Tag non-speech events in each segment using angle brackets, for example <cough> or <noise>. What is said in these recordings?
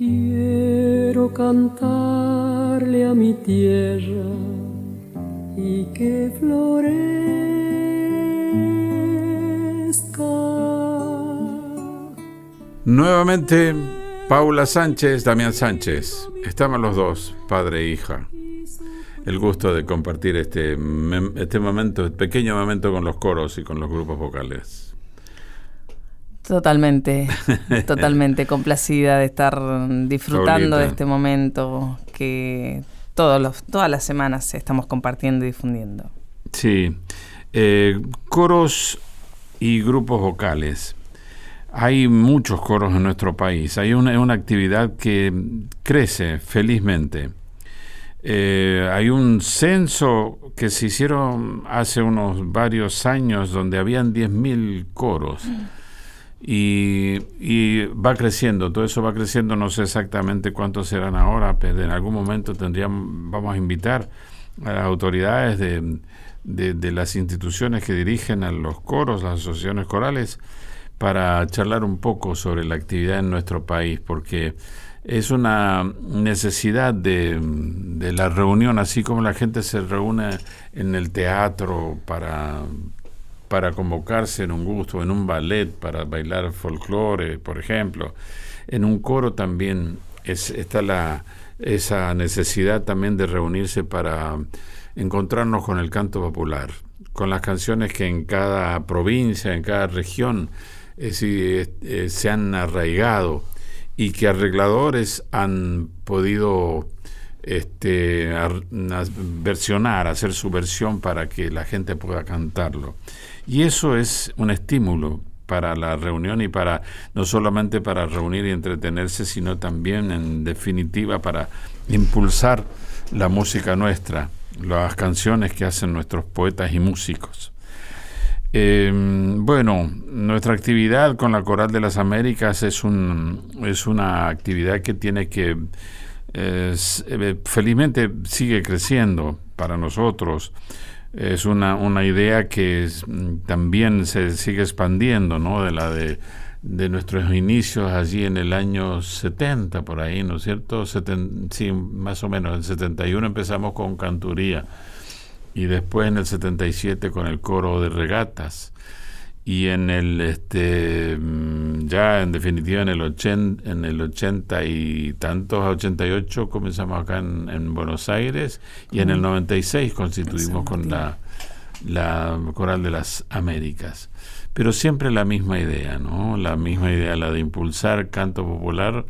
Quiero cantarle a mi tierra y que florezca. Nuevamente, Paula Sánchez, Damián Sánchez. Estamos los dos, padre e hija. El gusto de compartir este, este momento, este pequeño momento con los coros y con los grupos vocales. Totalmente, <laughs> totalmente complacida de estar disfrutando de este momento que todos los, todas las semanas estamos compartiendo y difundiendo. Sí, eh, coros y grupos vocales. Hay muchos coros en nuestro país. Hay una, una actividad que crece felizmente. Eh, hay un censo que se hicieron hace unos varios años donde habían 10.000 coros. Mm. Y, va creciendo, todo eso va creciendo, no sé exactamente cuántos serán ahora, pero en algún momento tendríamos, vamos a invitar a las autoridades de, las instituciones que dirigen a los coros, las asociaciones corales, para charlar un poco sobre la actividad en nuestro país, porque es una necesidad de la reunión, así como la gente se reúne en el teatro para para convocarse en un gusto, en un ballet, para bailar folclore, por ejemplo. En un coro también es, está la, esa necesidad también de reunirse para encontrarnos con el canto popular, con las canciones que en cada provincia, en cada región eh, se han arraigado y que arregladores han podido este, versionar, hacer su versión para que la gente pueda cantarlo. Y eso es un estímulo para la reunión y para no solamente para reunir y entretenerse, sino también en definitiva para impulsar la música nuestra, las canciones que hacen nuestros poetas y músicos. Em, bueno, nuestra actividad con la Coral de las Américas es, un, es una actividad que tiene que, eh, felizmente sigue creciendo para nosotros es una, una idea que mm, también se sigue expandiendo, ¿no? De la de, de, nuestros inicios allí en el año 70, por ahí, ¿no es cierto? sí, más o menos. En el 71 empezamos con canturía y después en el 77 con el coro de regatas y en el este mm, ya en definitiva en el 80 en el 80 y tantos 88 comenzamos acá en, Buenos Aires y en el 96 constituimos con la la coral de las Américas. Pero siempre la misma idea no la misma idea la de impulsar canto popular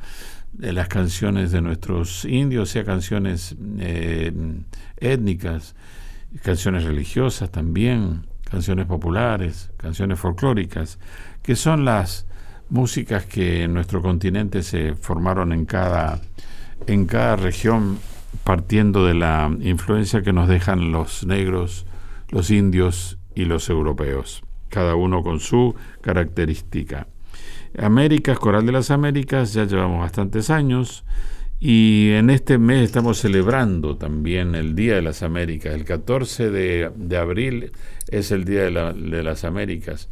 de las canciones de nuestros indios sea canciones eh, étnicas canciones religiosas también canciones populares, canciones folclóricas, que son las músicas que en nuestro continente se formaron en cada, en cada región partiendo de la influencia que nos dejan los negros, los indios y los europeos, cada uno con su característica. Américas, Coral de las Américas, ya llevamos bastantes años, y en este mes estamos celebrando también el Día de las Américas. El 14 de, abril es el Día de, las Américas.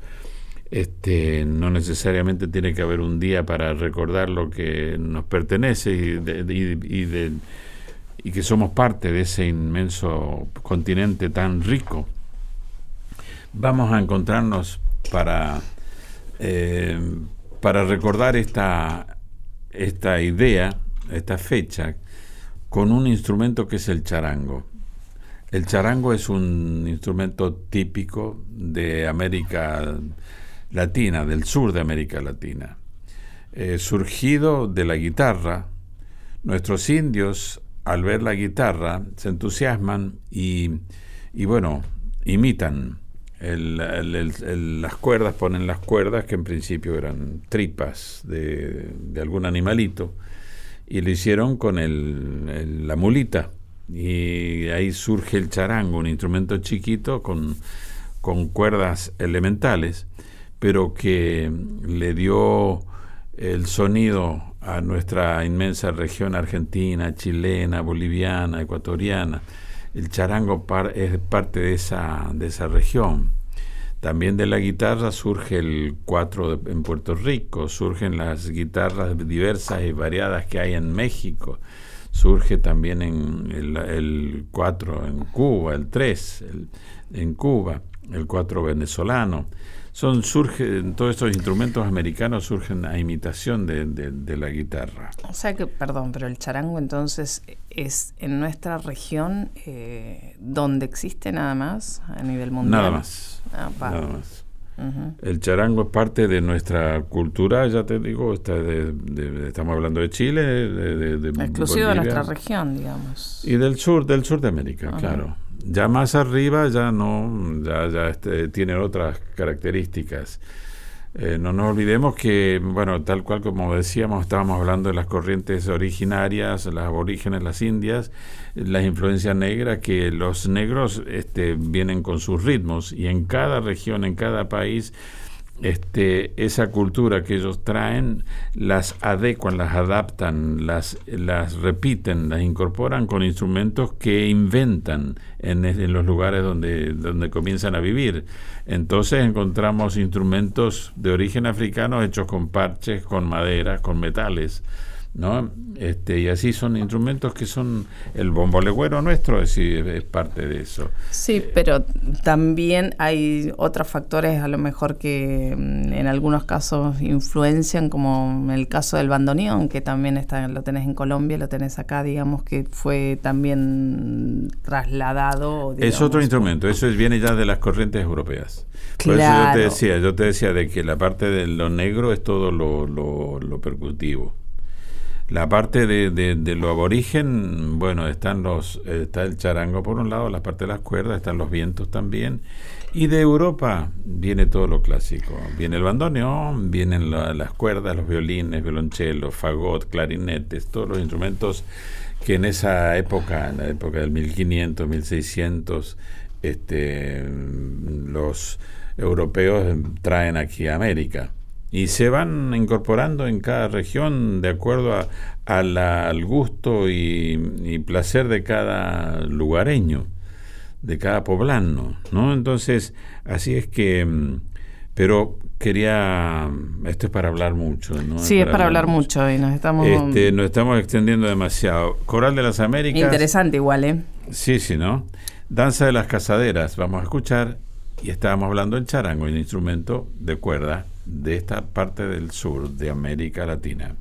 Este, no necesariamente tiene que haber un día para recordar lo que nos pertenece y, y, que somos parte de ese inmenso continente tan rico. Vamos a encontrarnos para, eh, para recordar esta, esta idea esta fecha con un instrumento que es el charango. El charango es un instrumento típico de América Latina, del sur de América Latina. Eh, surgido de la guitarra, nuestros indios al ver la guitarra se entusiasman y, bueno, imitan. las cuerdas, ponen las cuerdas que en principio eran tripas de algún animalito y lo hicieron con el, la mulita. Y ahí surge el charango, un instrumento chiquito con, con cuerdas elementales, pero que le dio el sonido a nuestra inmensa región argentina, chilena, boliviana, ecuatoriana. El charango es parte de esa, de esa región. También de la guitarra surge el cuatro en Puerto Rico, surgen las guitarras diversas y variadas que hay en México, surge también en el, cuatro en Cuba, el tres en Cuba, el cuatro venezolano son surgen todos estos instrumentos americanos surgen a imitación de, la guitarra. O sea que, perdón, pero el charango entonces es en nuestra región eh, donde existe nada más a nivel mundial. Nada más. Ah, nada más. El charango es parte de nuestra cultura, ya te digo, está estamos hablando de Chile, de, exclusivo de nuestra región, digamos. Y del sur, del sur de América, claro. Ya más arriba ya no, ya, ya este, tiene otras características. Eh, no nos olvidemos que, bueno, tal cual como decíamos, estábamos hablando de las corrientes originarias, las aborígenes, las indias, las influencias negras, que los negros este, vienen con sus ritmos y en cada región, en cada país, este, esa cultura que ellos traen, las adecuan, las adaptan, las, las repiten, las incorporan con instrumentos que inventan en, en, los lugares donde, donde comienzan a vivir. Entonces encontramos instrumentos de origen africano hechos con parches, con madera, con metales. ¿No? Este, y así son instrumentos que son el bombo legüero nuestro, es, es parte de eso. Sí, pero también hay otros factores a lo mejor que mm, en algunos casos influencian, como el caso del bandoneón, que también está, lo tenés en Colombia, lo tenés acá, digamos que fue también trasladado. es otro instrumento, eso es, viene ya de las corrientes europeas. Por eso yo te decía, yo te decía de que la parte de lo negro es todo lo, lo, lo percutivo. La parte de, de, lo aborigen, bueno, están los, está el charango por un lado, la parte de las cuerdas, están los vientos también. Y de Europa viene todo lo clásico. Viene el bandoneón, vienen las cuerdas, los violines, violonchelos, fagot, clarinetes, todos los instrumentos que en esa época, en la época del 1500, 1600, este, los europeos traen aquí a América y se van incorporando en cada región de acuerdo a, al gusto y, placer de cada lugareño, de cada poblano, ¿no? Entonces, así es que, mm, pero quería, esto es para hablar mucho, ¿no? Sí, es para, hablar mucho. y nos estamos... Este, nos estamos extendiendo demasiado. Coral de las Américas. Interesante igual, ¿eh? Sí, sí, ¿no? Danza de las Casaderas, vamos a escuchar, y estábamos hablando del charango, el instrumento de cuerda de esta parte del sur de América Latina.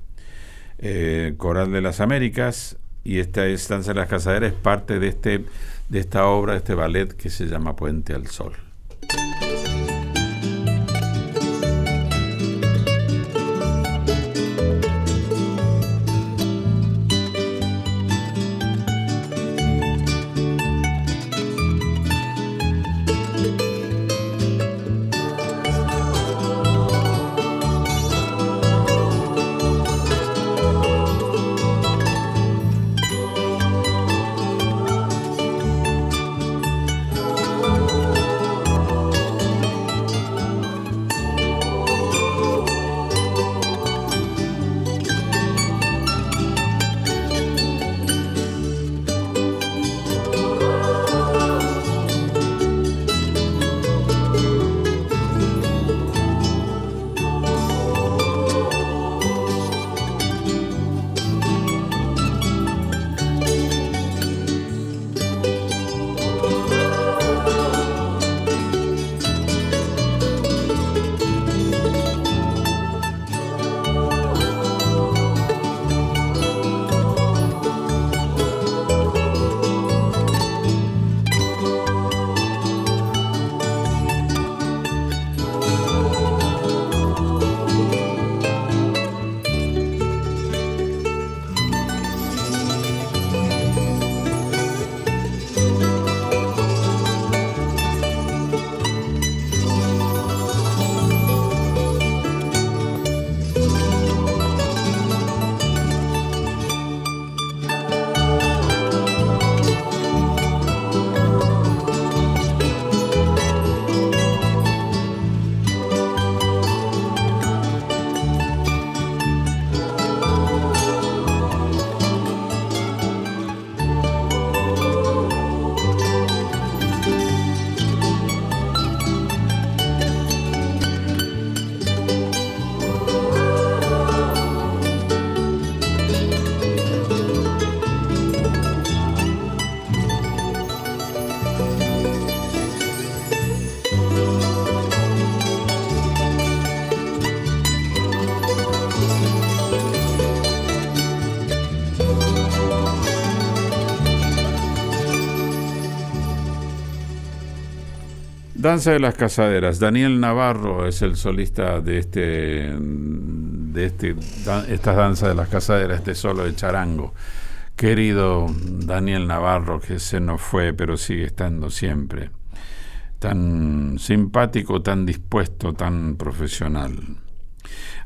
Eh, Coral de las Américas y esta estancia de las casaderas es parte de, este, de esta obra, de este ballet que se llama Puente al Sol. Danza de las Casaderas. Daniel Navarro es el solista de este de este esta danza de las casaderas, este solo de charango. Querido Daniel Navarro, que se nos fue, pero sigue estando siempre. Tan simpático, tan dispuesto, tan profesional.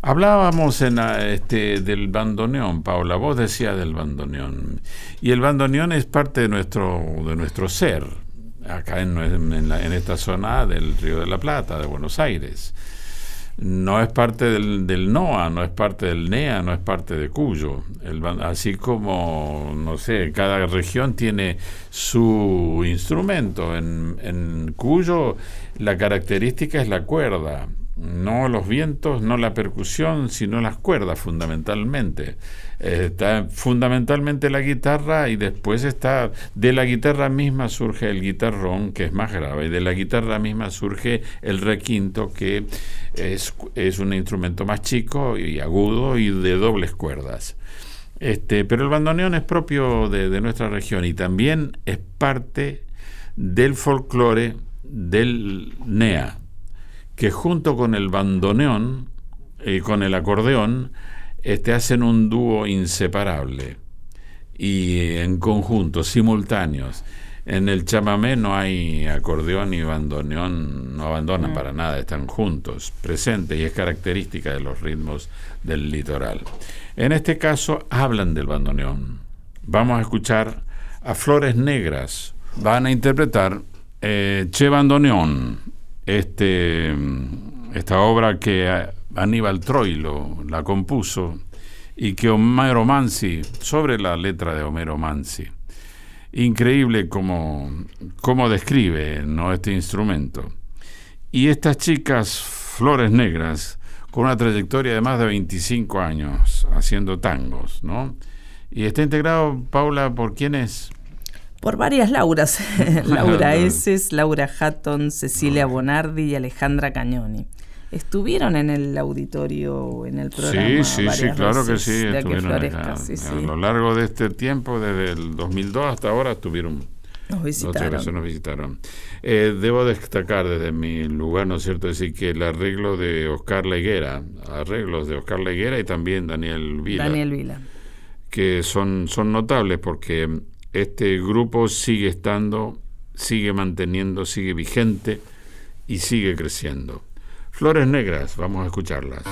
Hablábamos en este, del bandoneón, Paula, vos decías del bandoneón. Y el bandoneón es parte de nuestro, de nuestro ser, acá en, en, esta zona del Río de la Plata, de Buenos Aires. No es parte del, del NOA, no es parte del NEA, no es parte de Cuyo. El, así como, no sé, cada región tiene su instrumento. En, en Cuyo la característica es la cuerda no los vientos, no la percusión, sino las cuerdas fundamentalmente. está fundamentalmente la guitarra y después está de la guitarra misma surge el guitarrón que es más grave y de la guitarra misma surge el requinto que es, es un instrumento más chico y agudo y de dobles cuerdas. Este, pero el bandoneón es propio de, de nuestra región y también es parte del folclore del NEA, que junto con el bandoneón y con el acordeón este, hacen un dúo inseparable y en conjunto, simultáneos. En el chamamé no hay acordeón y bandoneón, no abandonan mm. para nada, están juntos, presentes y es característica de los ritmos del litoral. En este caso hablan del bandoneón. Vamos a escuchar a Flores Negras. Van a interpretar eh, Che Bandoneón, este, esta obra que Aníbal Troilo la compuso y que Homero Mansi, sobre la letra de Homero Mansi. Increíble como, como describe ¿no? este instrumento. Y estas chicas, Flores Negras, con una trayectoria de más de 25 años haciendo tangos, ¿no? Y está integrado, Paula, ¿por quién es? Por varias Lauras. <laughs> Laura Eses, Laura Hatton, Cecilia Bonardi y Alejandra Cañoni. Estuvieron en el auditorio, en el programa. Sí, sí, sí, claro que sí. Estuvieron A lo largo de este tiempo, desde el 2002 hasta ahora, estuvieron. Nos visitaron. nos visitaron. Eh, debo destacar desde mi lugar, ¿no es cierto?, decir que el arreglo de Oscar Leguera, arreglos de Oscar Leguera y también Daniel Vila. Daniel Vila. Que son, son notables porque este grupo sigue estando, sigue manteniendo, sigue vigente y sigue creciendo. Flores Negras, vamos a escucharlas.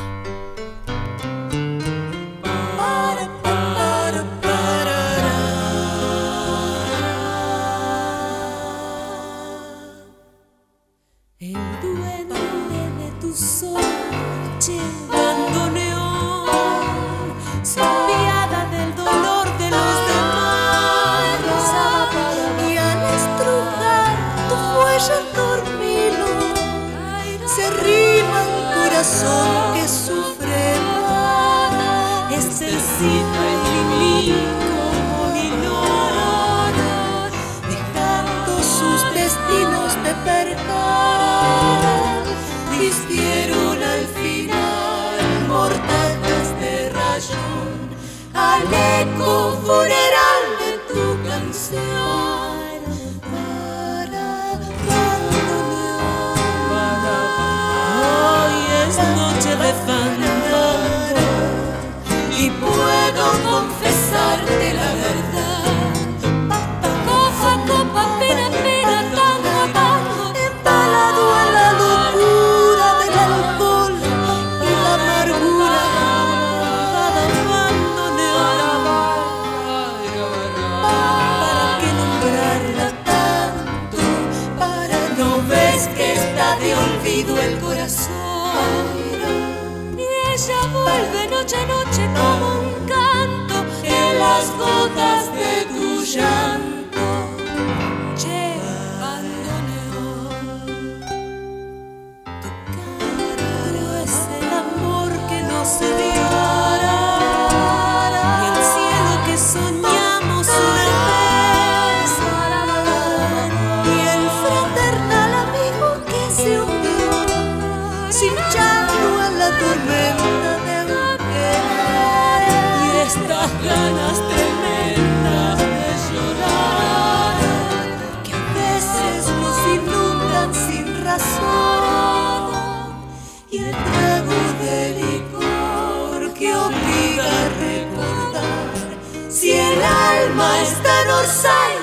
eco funeral de tu canción. de olvido el corazón. Y ella vuelve noche a noche como un canto en las gotas de tu llanto. Sin cinchando a la tormenta de un querer. Y estas ganas tremendas de llorar, que a veces nos inundan sin razón. Y el trago de licor que obliga a recordar si el alma está en Orsay.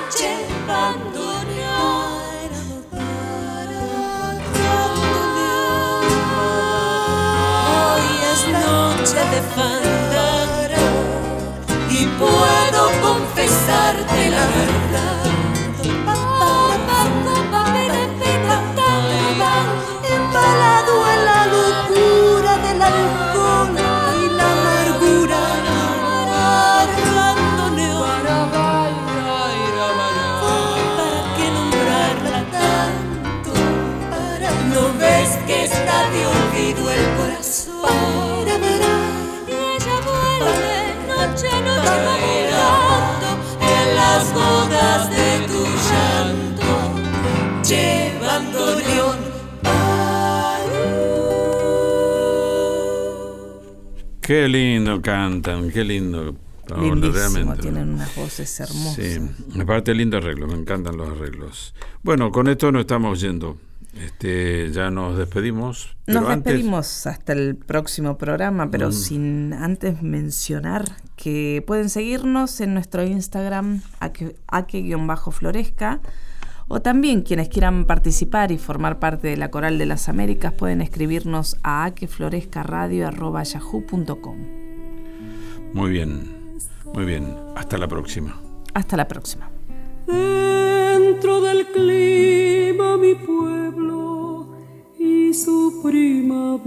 Noche de fandango y puedo confesarte la verdad. Bailando en las bodas de tu llanto, llevando león. Qué lindo cantan, qué lindo. Lindísimo, realmente. tienen unas voces hermosas. Sí, aparte lindo arreglo, me encantan los arreglos. Bueno, con esto nos estamos yendo. Este, ya nos despedimos. Pero Nos antes, despedimos hasta el próximo programa, pero sin antes mencionar que pueden seguirnos en nuestro Instagram, aque-floresca, o también quienes quieran participar y formar parte de la Coral de las Américas pueden escribirnos a aqueflorescaradio.yahoo.com. Muy bien, muy bien. Hasta la próxima. Hasta la próxima. Dentro del clima mi pueblo y su primavera.